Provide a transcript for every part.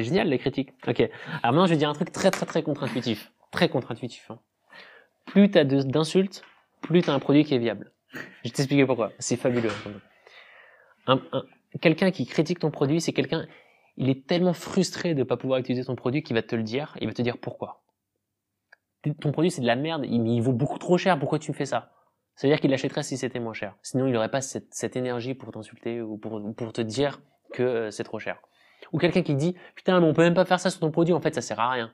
C'est génial les critiques. Ok. Alors maintenant, je vais dire un truc très très très contre-intuitif, très contre-intuitif. Hein. Plus t'as d'insultes, plus t'as un produit qui est viable. Je vais t'expliquer pourquoi. C'est fabuleux. Un- quelqu'un qui critique ton produit, c'est quelqu'un, il est tellement frustré de pas pouvoir utiliser ton produit qu'il va te le dire. Il va te dire pourquoi. Ton produit c'est de la merde, il, il vaut beaucoup trop cher. Pourquoi tu fais ça? Ça veut dire qu'il l'achèterait si c'était moins cher. Sinon, il n'aurait pas cette, énergie pour t'insulter ou pour, ou pour te dire que euh, c'est trop cher. Ou quelqu'un qui dit putain mais on peut même pas faire ça sur ton produit en fait ça sert à rien.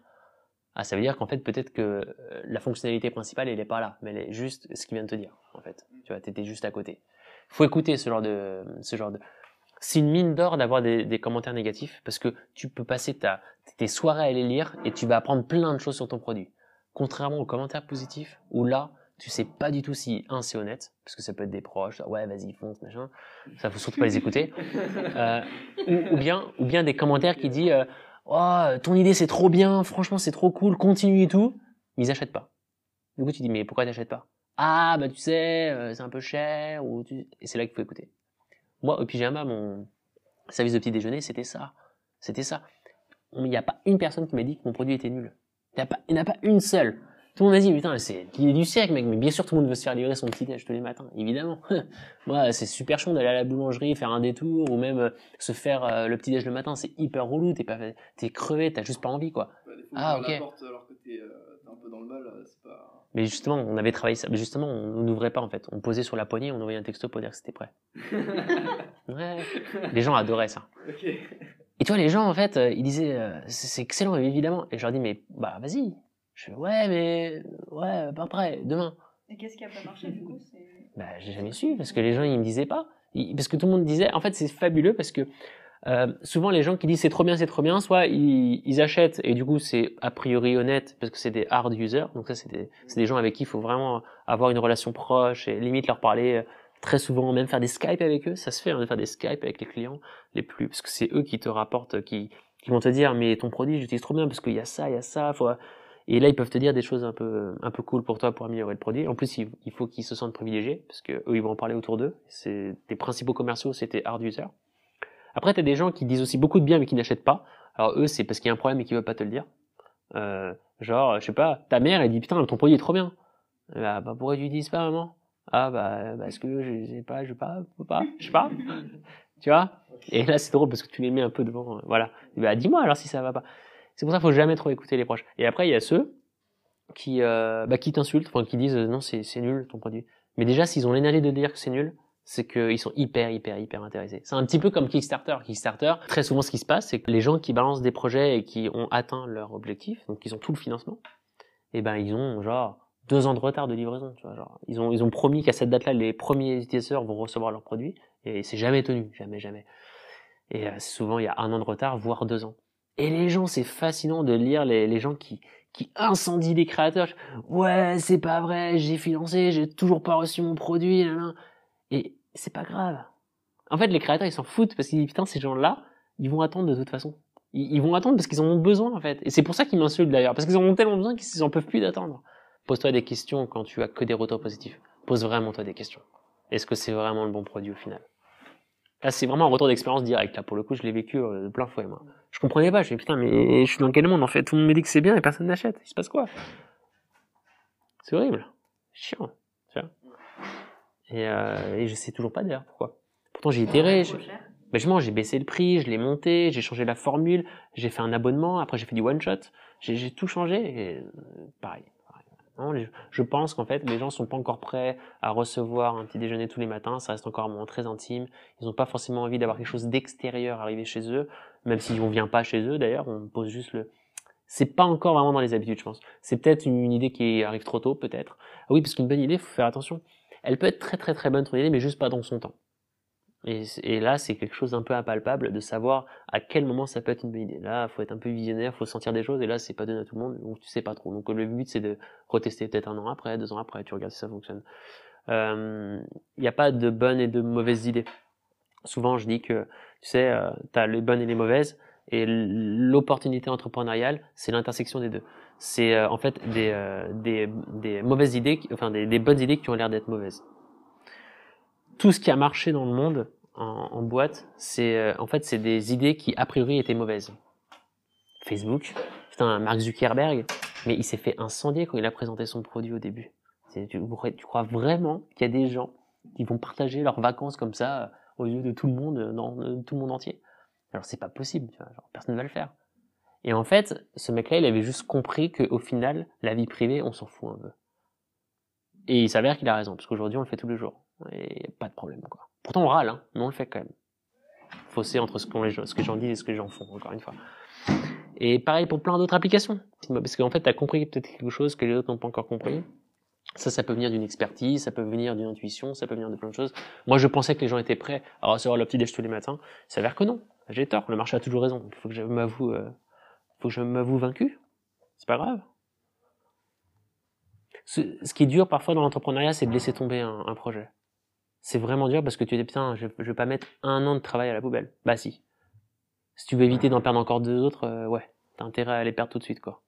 Ah ça veut dire qu'en fait peut-être que euh, la fonctionnalité principale elle est pas là mais elle est juste ce qu'il vient de te dire en fait. Tu vois t'étais juste à côté. Faut écouter ce genre de ce genre de c'est une mine d'or d'avoir des, des commentaires négatifs parce que tu peux passer ta, tes soirées à les lire et tu vas apprendre plein de choses sur ton produit. Contrairement aux commentaires positifs où là tu sais pas du tout si un c'est honnête parce que ça peut être des proches ouais vas-y fonce machin. Ça faut surtout pas les écouter. Euh, ou, ou bien ou bien des commentaires qui disent euh, oh ton idée c'est trop bien franchement c'est trop cool continue et tout. Mais ils achètent pas. Du coup tu dis mais pourquoi t'achètes pas? Ah bah tu sais euh, c'est un peu cher ou tu... et c'est là qu'il faut écouter. Moi au pyjama mon service de petit déjeuner c'était ça. C'était ça. Il n'y a pas une personne qui m'a dit que mon produit était nul. Il n'y en a pas- il n'y en a pas une seule tout le monde m'a dit, putain, c'est l'idée du siècle, mec. Mais bien sûr, tout le monde veut se faire livrer son petit déj tous les matins, évidemment. Moi, c'est super chiant d'aller à la boulangerie, faire un détour, ou même euh, se faire euh, le petit déj le matin. C'est hyper relou. T'es pas, t'es crevé, t'as juste pas envie, quoi. Bah, fois, Ah, ok. porte alors que t'es euh, t'es un peu dans le mal, c'est pas. Mais justement, on avait travaillé ça. Mais justement, on n'ouvrait pas, en fait. On posait sur la poignée, on envoyait un texto pour dire que c'était prêt. Ouais. Les gens adoraient ça. ok. Et tu vois, les gens, en fait, ils disaient, c'est excellent, évidemment. Et je leur dis, mais, bah, vas-y. Je fais, ouais, mais, ouais, pas prêt, demain. Et qu'est-ce qui a pas marché du coup. Bah, j'ai jamais su parce que les gens ils me disaient pas. Ils- parce que tout le monde disait. En fait, c'est fabuleux parce que euh, souvent les gens qui disent c'est trop bien, c'est trop bien, soit ils, ils achètent et du coup c'est a priori honnête parce que c'est des hard users. Donc ça c'est des c'est des gens avec qui il faut vraiment avoir une relation proche et limite leur parler euh, très souvent, même faire des Skype avec eux. Ça se fait hein, de faire des Skype avec les clients les plus parce que c'est eux qui te rapportent, qui qui vont te dire mais ton produit j'utilise trop bien parce qu'il y a ça, il y a ça, faut et là, ils peuvent te dire des choses un peu, un peu cool pour toi pour améliorer le produit. En plus, il, il faut qu'ils se sentent privilégiés, parce que eux, ils vont en parler autour d'eux. C'est, tes principaux commerciaux, c'était hard user. Après, t'as des gens qui disent aussi beaucoup de bien, mais qui n'achètent pas. Alors, eux, c'est parce qu'il y a un problème et qu'ils veulent pas te le dire. Euh, genre, je sais pas, ta mère, elle dit, putain, ton produit est trop bien. Bah, bah pourquoi tu dis pas, maman? Ah, bah, parce que je sais pas, je sais pas, je peux pas, je sais pas. tu vois? Et là, c'est drôle parce que tu les mets un peu devant, euh, voilà. Bah, dis-moi alors si ça va pas. C'est pour ça qu'il faut jamais trop écouter les proches. Et après, il y a ceux qui, euh, bah, qui t'insultent, enfin, qui disent euh, non, c'est, nul ton produit. Mais déjà, s'ils ont l'énergie de dire que c'est nul, c'est qu'ils sont hyper, hyper, hyper intéressés. C'est un petit peu comme Kickstarter. Kickstarter, très souvent, ce qui se passe, c'est que les gens qui balancent des projets et qui ont atteint leur objectif, donc ils ont tout le financement, et ben, ils ont genre deux ans de retard de livraison, tu vois, genre, ils ont, ils ont promis qu'à cette date-là, les premiers utilisateurs vont recevoir leurs produits, et c'est jamais tenu, jamais, jamais. Et euh, souvent, il y a un an de retard, voire deux ans. Et les gens, c'est fascinant de lire les, gens qui, incendient les créateurs. Ouais, c'est pas vrai, j'ai financé, j'ai toujours pas reçu mon produit, nan, nan. Et c'est pas grave. En fait, les créateurs, ils s'en foutent parce qu'ils disent, putain, ces gens-là, ils vont attendre de toute façon. Ils, ils vont attendre parce qu'ils en ont besoin, en fait. Et c'est pour ça qu'ils m'insultent d'ailleurs, parce qu'ils en ont tellement besoin qu'ils en peuvent plus d'attendre. Pose-toi des questions quand tu as que des retours positifs. Pose vraiment toi des questions. Est-ce que c'est vraiment le bon produit au final? Là, c'est vraiment un retour d'expérience direct. Là, pour le coup, je l'ai vécu euh, de plein fouet, moi. Je comprenais pas. Je me dis, putain, mais je suis dans quel monde, en fait? Tout le monde me dit que c'est bien et personne n'achète. Il se passe quoi? C'est horrible. Chiant. Tu vois et, euh, et je sais toujours pas d'ailleurs pourquoi. Pourtant, j'ai itéré. cher. ben, justement, j'ai baissé le prix, je l'ai monté, j'ai changé la formule, j'ai fait un abonnement, après j'ai fait du one shot, j'ai j'ai tout changé et euh, pareil. Je pense qu'en fait, les gens sont pas encore prêts à recevoir un petit déjeuner tous les matins, ça reste encore un moment très intime. Ils n'ont pas forcément envie d'avoir quelque chose d'extérieur arriver chez eux, même si on vient pas chez eux d'ailleurs, on pose juste le. C'est pas encore vraiment dans les habitudes, je pense. C'est peut-être une, une idée qui arrive trop tôt, peut-être. Ah oui, parce qu'une bonne idée, faut faire attention. Elle peut être très très très bonne ton idée, mais juste pas dans son temps. Et, et là, c'est quelque chose d'un peu impalpable de savoir à quel moment ça peut être une bonne idée. Là, faut être un peu visionnaire, faut sentir des choses, et là, c'est pas donné à tout le monde, donc tu sais pas trop. Donc le but, c'est de retester peut-être un an après, deux ans après, tu regardes si ça fonctionne. Il n'y a pas de bonnes et de mauvaises idées. Souvent, je dis que, tu sais, euh, tu as les bonnes et les mauvaises, et l'opportunité entrepreneuriale, c'est l'intersection des deux. C'est euh, en fait des, euh, des, des mauvaises idées, enfin des bonnes idées qui ont l'air d'être mauvaises. Tout ce qui a marché dans le monde en, boîte, c'est euh, en fait c'est des idées qui a priori étaient mauvaises. Facebook. Putain, Mark Zuckerberg, mais il s'est fait incendier quand il a présenté son produit au début. Tu, tu crois vraiment qu'il y a des gens qui vont partager leurs vacances comme ça euh, aux yeux de tout le monde, euh, dans tout le monde entier? Alors c'est pas possible, personne ne va le faire. Et en fait, ce mec-là, il avait juste compris qu'au final, la vie privée, on s'en fout un peu. Et il s'avère qu'il a raison, parce qu'aujourd'hui, on le fait tous les jours. Et pas de problème, quoi. Pourtant, on râle, hein, mais on le fait quand même. Fossé entre ce, gens- ce que j'en dis et ce que les gens encore une fois. Et pareil pour plein d'autres applications. Parce qu'en fait, tu as compris peut-être quelque chose que les autres n'ont pas encore compris. Ça, ça peut venir d'une expertise, ça peut venir d'une intuition, ça peut venir de plein de choses. Moi, je pensais que les gens étaient prêts à recevoir le petit déj tous les matins. Il s'avère que non. J'ai tort. Le marché a toujours raison. Il faut que je m'avoue, euh, faut que je m'avoue vaincu. C'est pas grave. Ce, qui est dur parfois dans l'entrepreneuriat, c'est de laisser tomber un projet. C'est vraiment dur parce que tu dis, putain, je, je vais pas mettre un an de travail à la poubelle. Bah si. Si tu veux éviter d'en perdre encore deux autres, euh, ouais, t'as intérêt à les perdre tout de suite, quoi.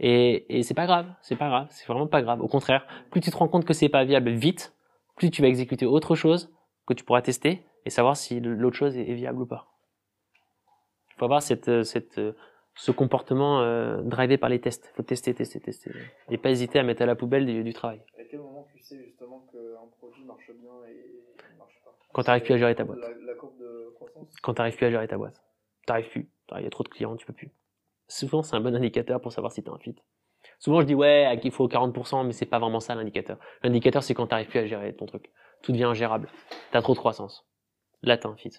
Et, c'est pas grave, c'est pas grave, c'est vraiment pas grave. Au contraire, plus tu te rends compte que c'est pas viable vite, plus tu vas exécuter autre chose que tu pourras tester et savoir si l'autre chose est, viable ou pas. Il faut avoir euh, euh, ce comportement drivé par les tests. Il faut tester, tester, tester. Et pas hésiter à mettre à la poubelle du, du travail. Quel moment tu sais justement qu'un produit marche bien et ne marche pas Quand t'arrives plus à gérer ta boîte. La, la courbe de croissance Quand t'arrives plus à gérer ta boîte. T'arrives plus. Il y a trop de clients, tu peux plus. Souvent, c'est un bon indicateur pour savoir si t'as un fit. Souvent, je dis ouais, il faut 40%, mais c'est pas vraiment ça l'indicateur. L'indicateur, c'est quand t'arrives plus à gérer ton truc. Tout devient ingérable. T'as trop de croissance. Là, t'as un fit.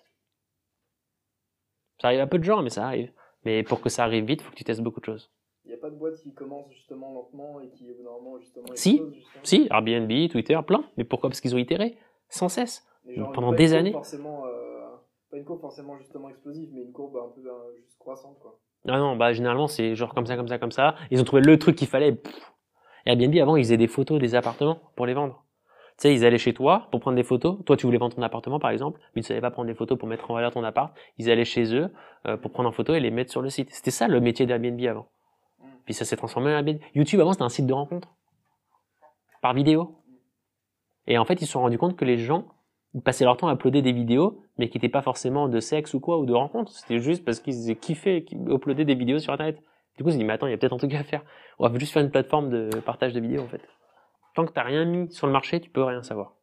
Ça arrive à peu de gens, mais ça arrive. Mais pour que ça arrive vite, faut que tu testes beaucoup de choses. Il n'y a pas de boîte qui commence justement lentement et qui moment justement Si. explose, justement Si, Airbnb, Twitter, plein. Mais pourquoi? Parce qu'ils ont itéré. Sans cesse. Genre, pendant pas des une courbe années. Forcément, euh, pas une courbe forcément justement explosive, mais une courbe un peu euh, juste croissante quoi. Ah non, bah généralement c'est genre comme ça, comme ça, comme ça. Ils ont trouvé le truc qu'il fallait. Pff. Airbnb avant ils faisaient des photos des appartements pour les vendre. Tu sais, ils allaient chez toi pour prendre des photos. Toi, tu voulais vendre ton appartement par exemple, mais ils ne savaient pas prendre des photos pour mettre en valeur ton appart. Ils allaient chez eux euh, pour prendre en photo et les mettre sur le site. C'était ça le métier d'Airbnb avant. Puis ça s'est transformé en. YouTube avant c'était un site de rencontre par vidéo. Et en fait, ils se sont rendus compte que les gens passaient leur temps à uploader des vidéos, mais qui n'étaient pas forcément de sexe ou quoi, ou de rencontre. C'était juste parce qu'ils kiffaient uploader des vidéos sur Internet. Du coup, ils se dit, mais attends, il y a peut-être un truc à faire. On va juste faire une plateforme de partage de vidéos, en fait. Tant que t'as rien mis sur le marché, tu peux rien savoir.